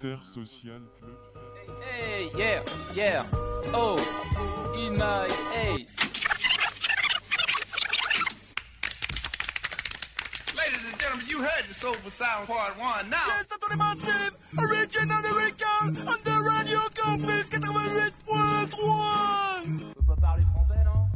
Terre Social Club. Hey, yeah, yeah, oh, in my hey. Ladies and gentlemen, you heard the Soulful Sound Part 1 now. Yes, c'est tout massif, original lyrical, on the radio campus 88.3. On peut pas parler français, non?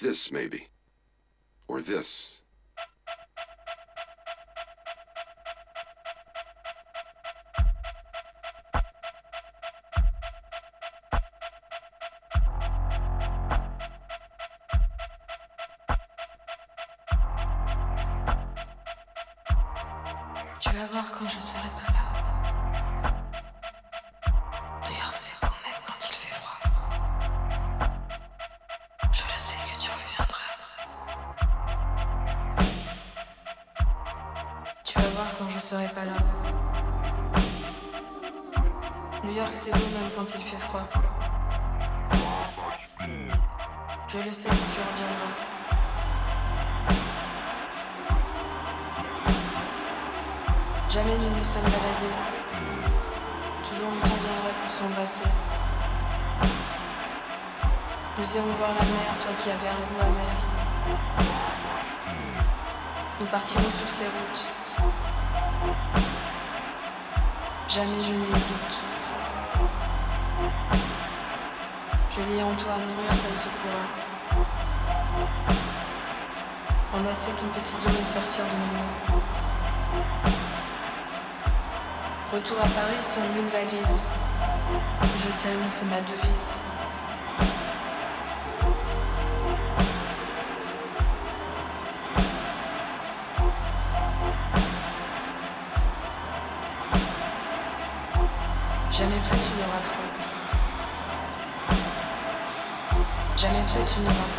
This, maybe. Or this. Nous nous sommes baladés. Toujours le temps viendra pour s'embrasser. Nous irons voir la mer, toi qui avais un goût amer. Nous partirons sur ces routes. Jamais je n'ai eu doute. Je lis en toi mourir, ça ne se pourra. Embrasser ton petit dos et sortir de mes. Retour à Paris sur une valise. Je t'aime, c'est ma devise. Jamais plus tu n'auras froid. Jamais plus tu n'auras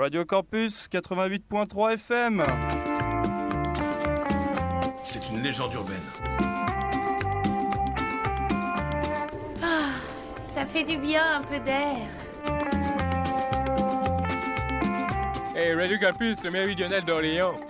Radio Campus 88.3 FM. C'est une légende urbaine. Ça fait du bien un peu d'air. Hey, Radio Campus, le méridional d'Orléans.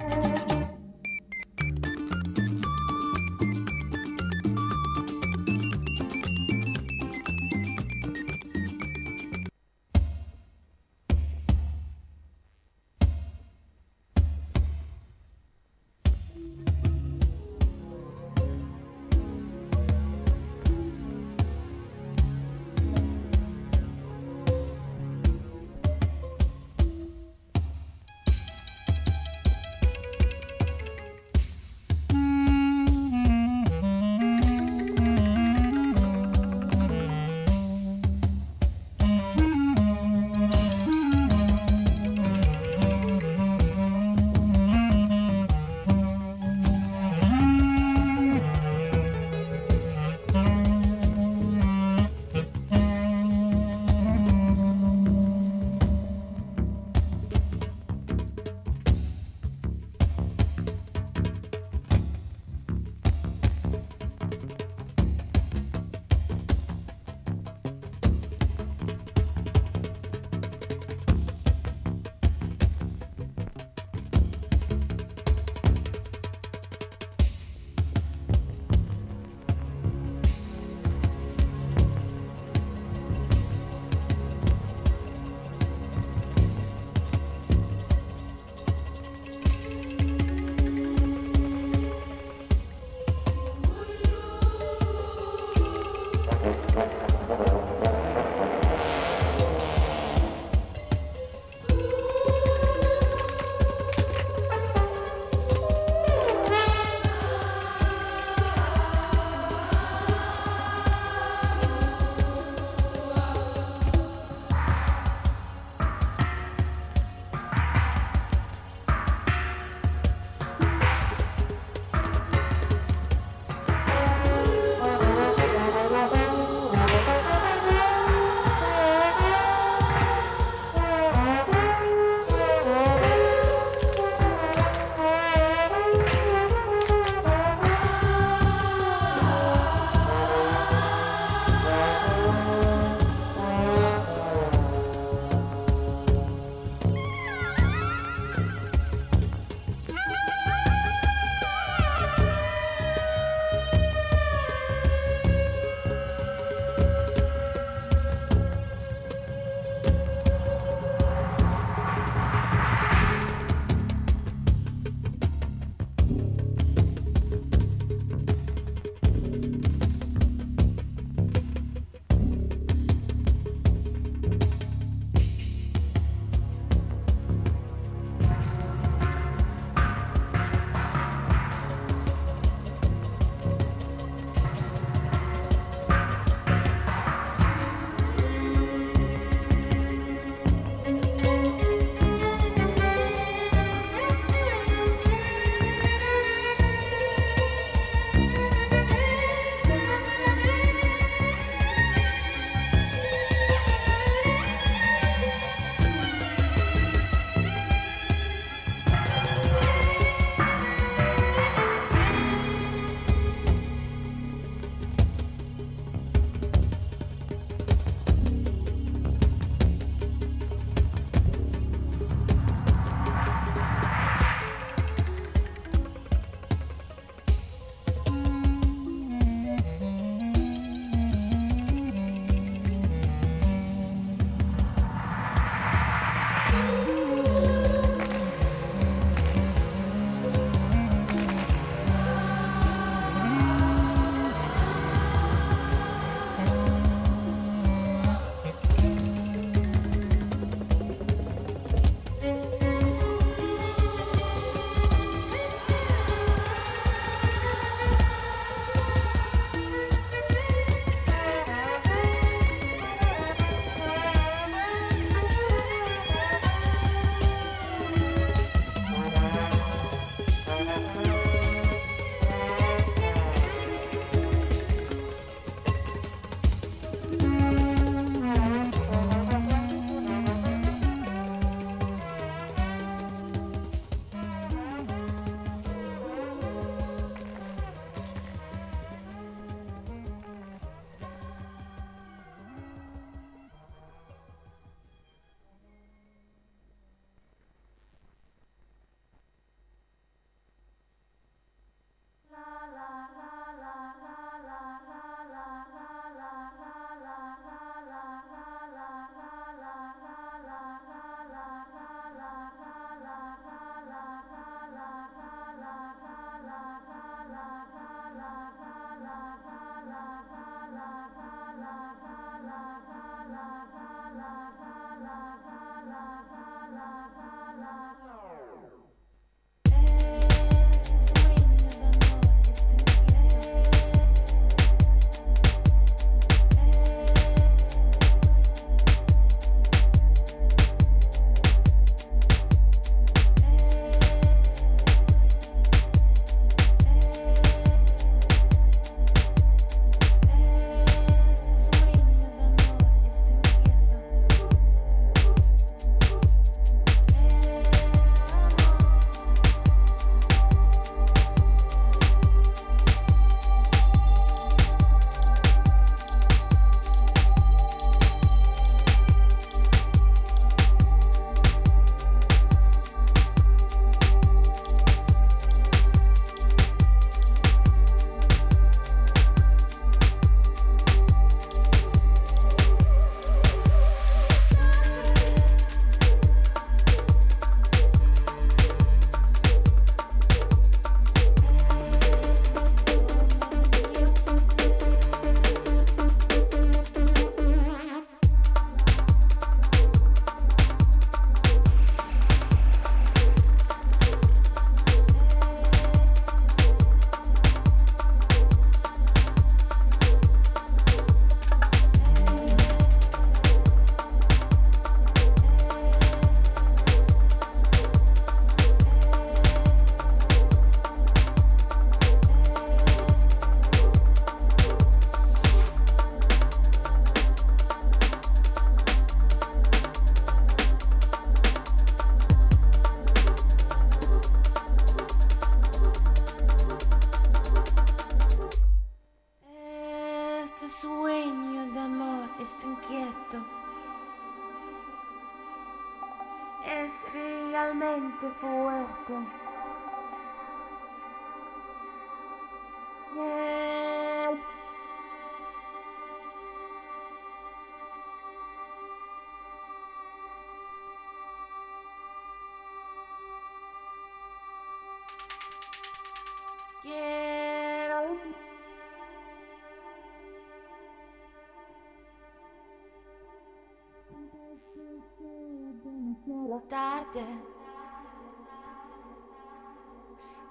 Tarde.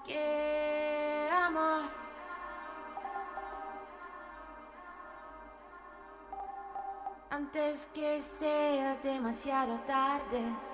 Que amor. Antes que sea demasiado tarde.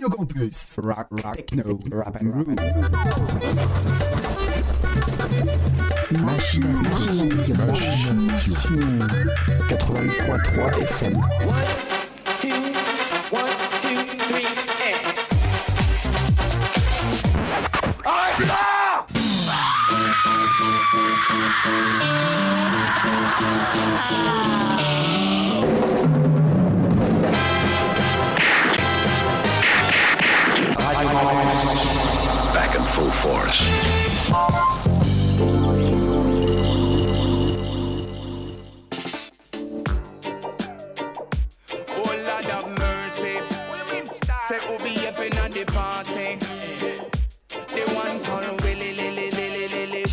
Radio Campus. Rock, rock, techno, rap and groove. Machine, machine, machine. 83.3 FM. Back in full force. Oh Lord mercy. Say OBF in the party. The one Lily Lily Lily.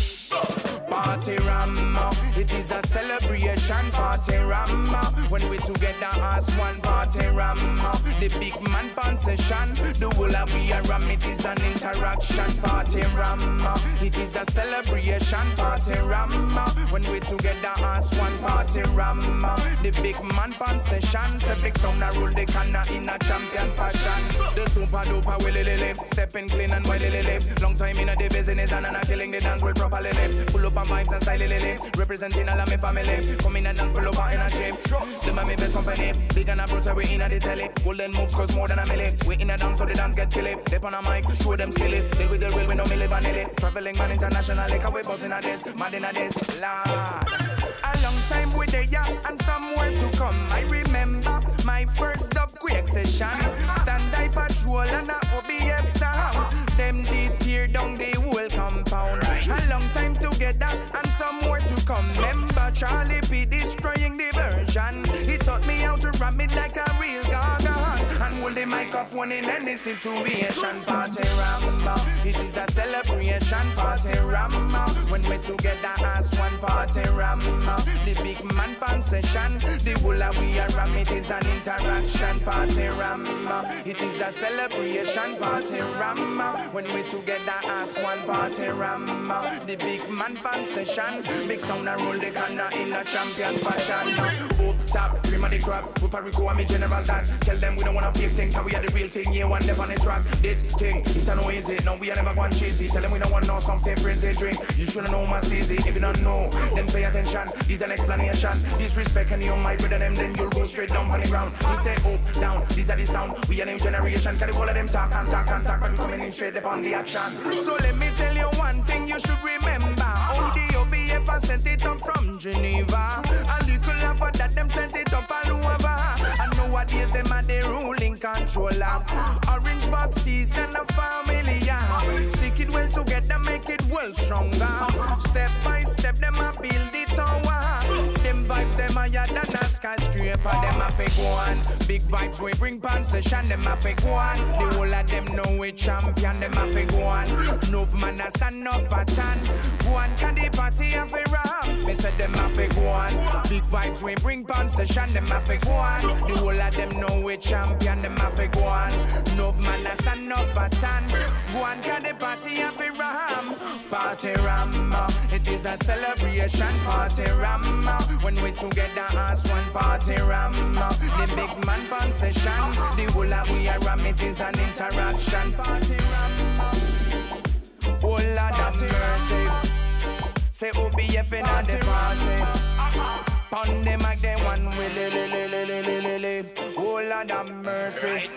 Party Rama, it is a celebration party Rama. When we together as one party Rama, the big session, the whole of we are Ram, it is an interaction party Rama. Uh, It is a celebration party Rama. When we together as one party Rama, the big man pan session, say big sound a rule the canna in a champion fashion. The super duper willy lily, stepping clean and willy. Live. Long time in a the business and I'm killing the dance will properly live. Pull up on vibes and style lily, representing all of my family. Come in and dance full up in a shape. Are my best company, big and a bruise we in a the telly. Golden moves cause more than a milli. We in a dance so the dance get chilly. Dip on a mic, show them skilly. Deal with the real, we no milli vanilli. Traveling man internationally, cause we bossing a this, mad in a this. Lord. A long time with we there and somewhere to come. I remember my first upquake session. Stand I patrol and a OBF sound. Them did tear down the whole compound. A long time together and somewhere to come. Remember Charlie P destroying the version. He taught me how to ram it like a real gaga. And hold the microphone in any situation. Party Ramba. It is a celebration party Ramba. When we together as one party Ramba. The big man pan session. The whole of we are ram. It is an interaction party Ramba. It is a celebration party Ramba. When we together as one party Ramba. The big man pan session. Big sound and roll the canna in a champion fashion. Up top, cream of the crop. Puerto Rico and me general that. Tell them we don't wanna thing, we are the real thing. Yeah, one step on the track. This thing, it's a no easy. No, we are never going cheesy. Tell them we don't want no something crazy drink. You shouldn't know my easy. If you don't know, then pay attention. This an explanation. Disrespect and you my brother them, then you'll go straight down on the ground. We say up, down, these are the sound. We are new generation. Can all of them talk and talk and talk, but we coming in straight upon the action. So let me tell you one thing you should remember. How the OBF sent it up from Geneva. A little of that them sent it up all over. Nowadays them are the ruling controller. Orange box season a family, yeah. Stick it well together, make it well stronger. Step by step, them a build it tower. Them vibes, them higher than a skyscraper. Them a fake one. Big vibes we bring pan session. Them a fake one. The whole of them know we champion. Them a fake one. No man a stand up pattern. One can the party a fake ram. Me said them a fake one. Big vibes we bring pan session. Them a fake one. The whole of them know we champion. Them a fake one. No man a stand up pattern. One can the party a fake ram. Party ram. It is a celebration party ram. When we together as one party ram. The big man pan session. The whole of we are ram. It is an interaction party ram. Oh Lord have mercy. Say OBF in at the party. Pon the mic, they one willy li li li li li li li. Oh Lord have mercy.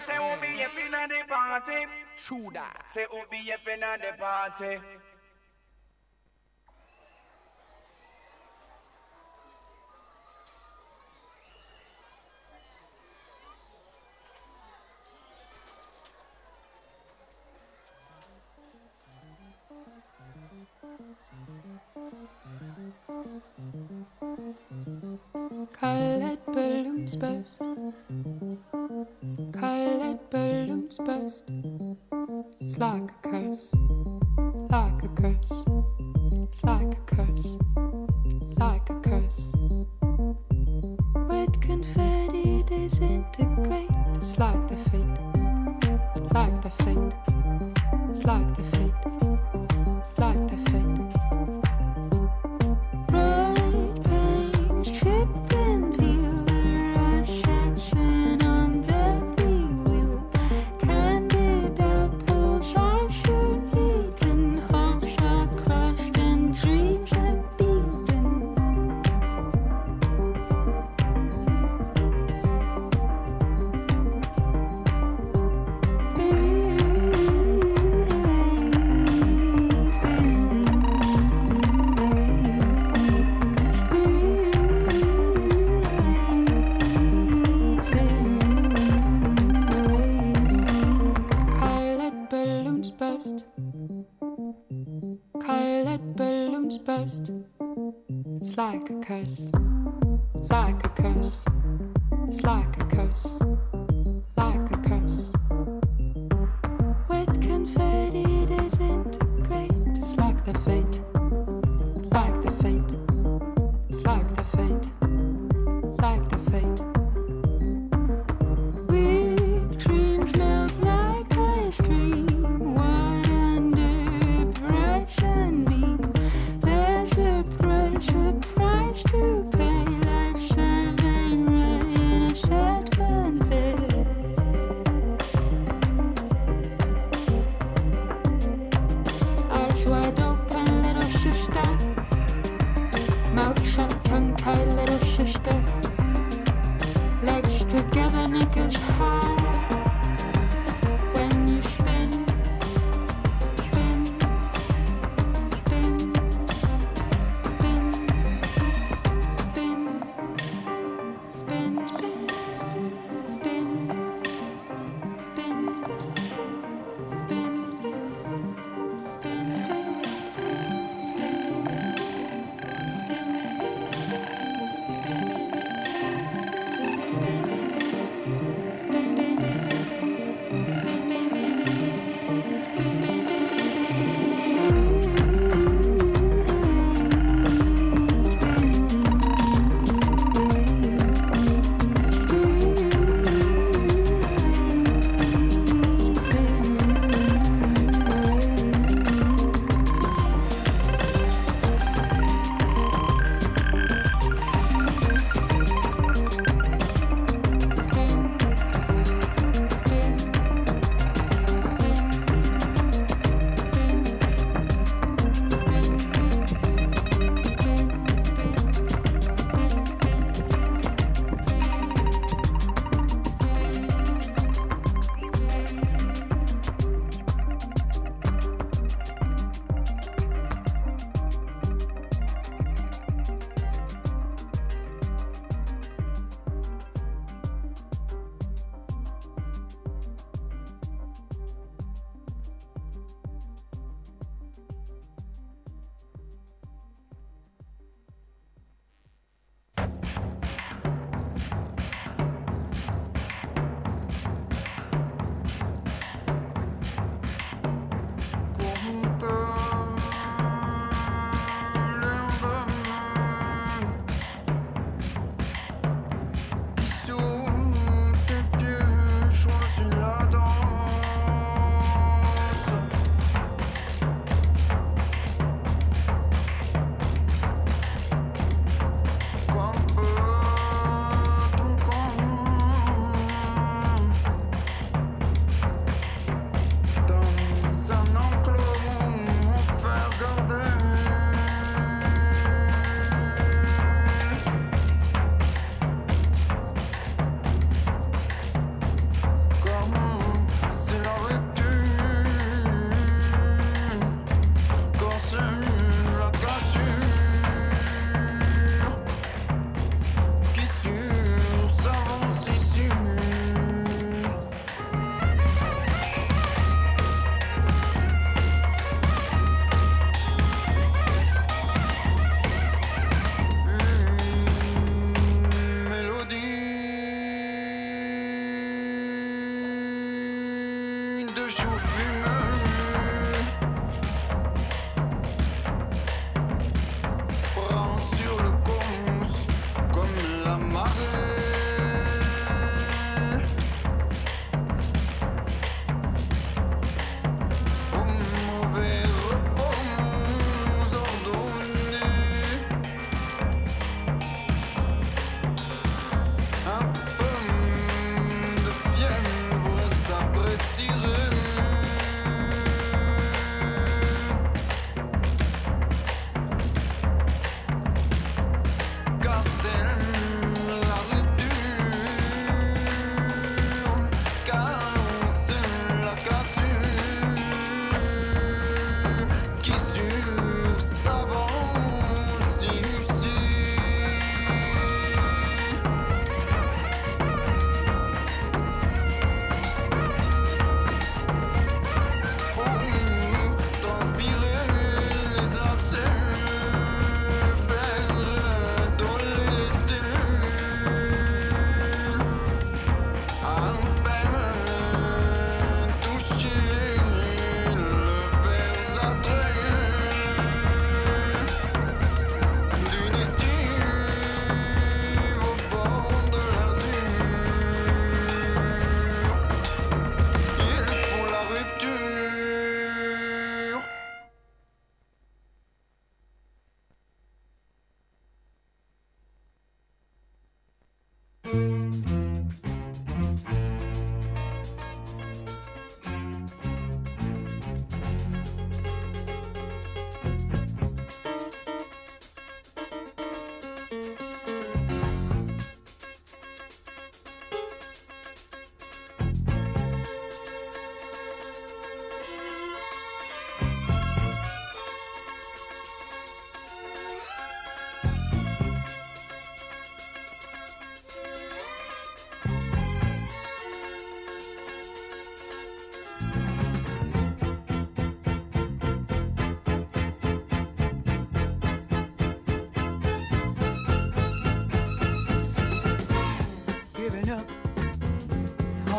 Say OBF in at the party. That. Say OBF in at the party. Kold ballonsburst. Kold ballonsburst. Slag. Curse,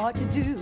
hard to do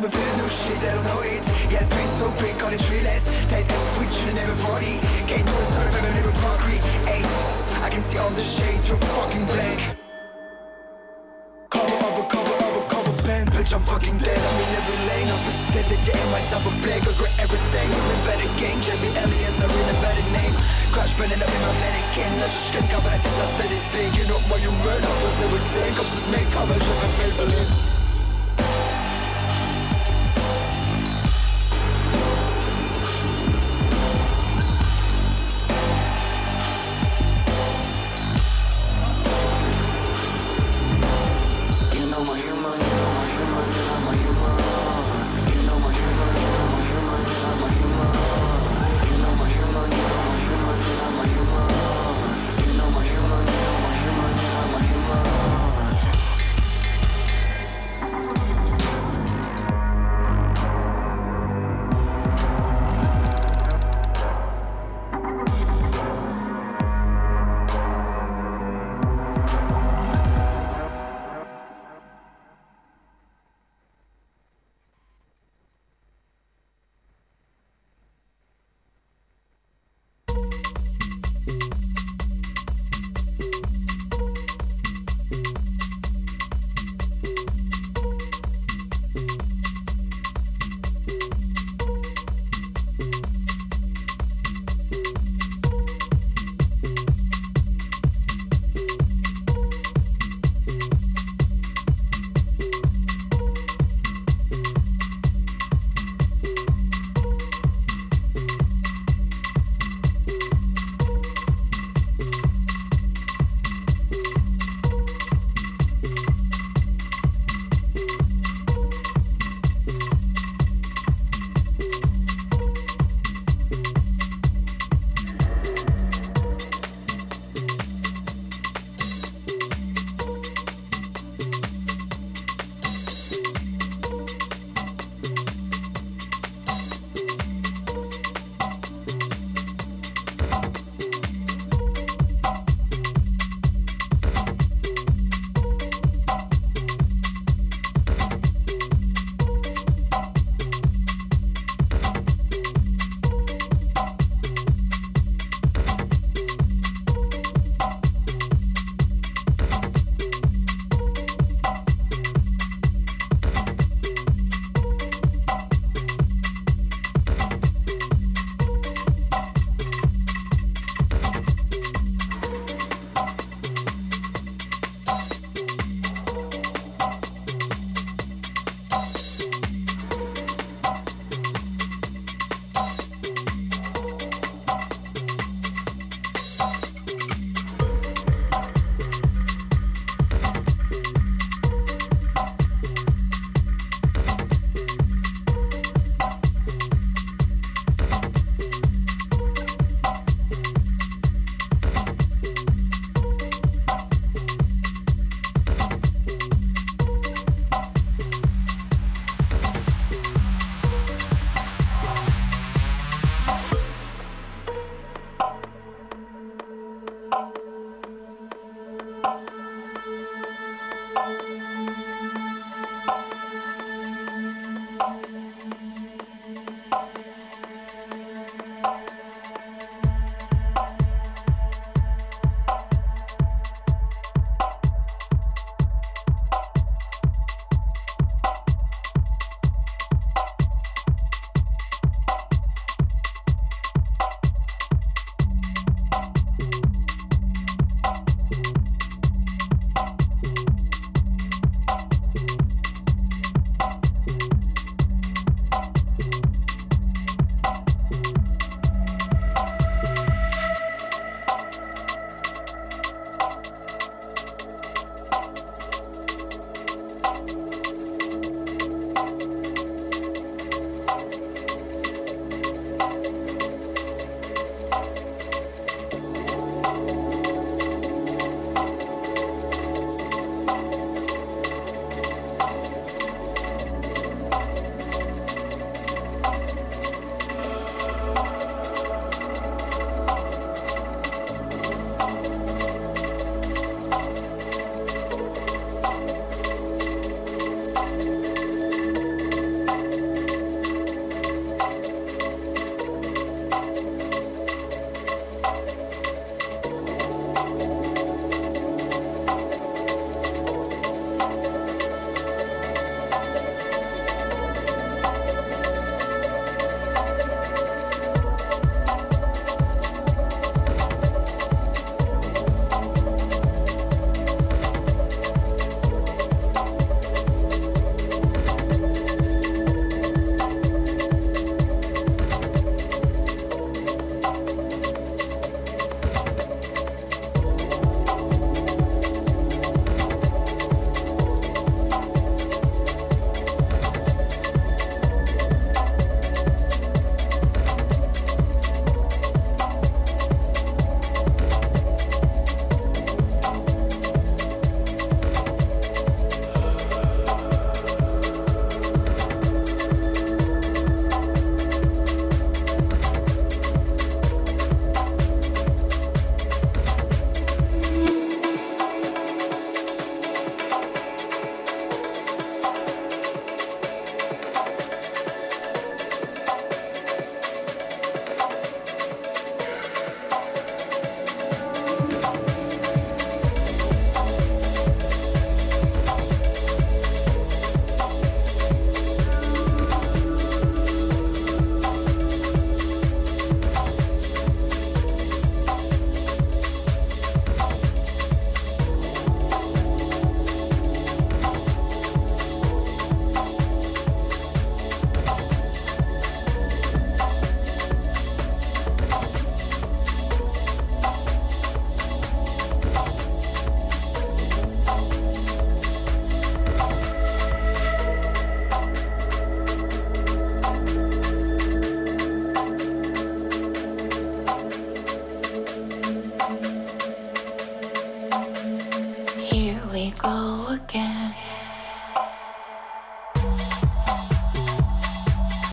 I'm a bit of new shit, they don't know it. Yeah, paint so big, on it treeless That I'm switching every 40 Can't do a surf, I'm a never concrete I can see all the shades, you're fucking black. Cover, over, cover, over, cover, pen Bitch, I'm fucking dead, I'm in every lane Of it's dead that you my type of I Regret everything, I'm in better game Jamie Elliott, I'm a better name. Crash, burning up in my mannequin I just can't cover that disaster this big. You know what you murder, was everything Comes to make cover, jump and Maybelline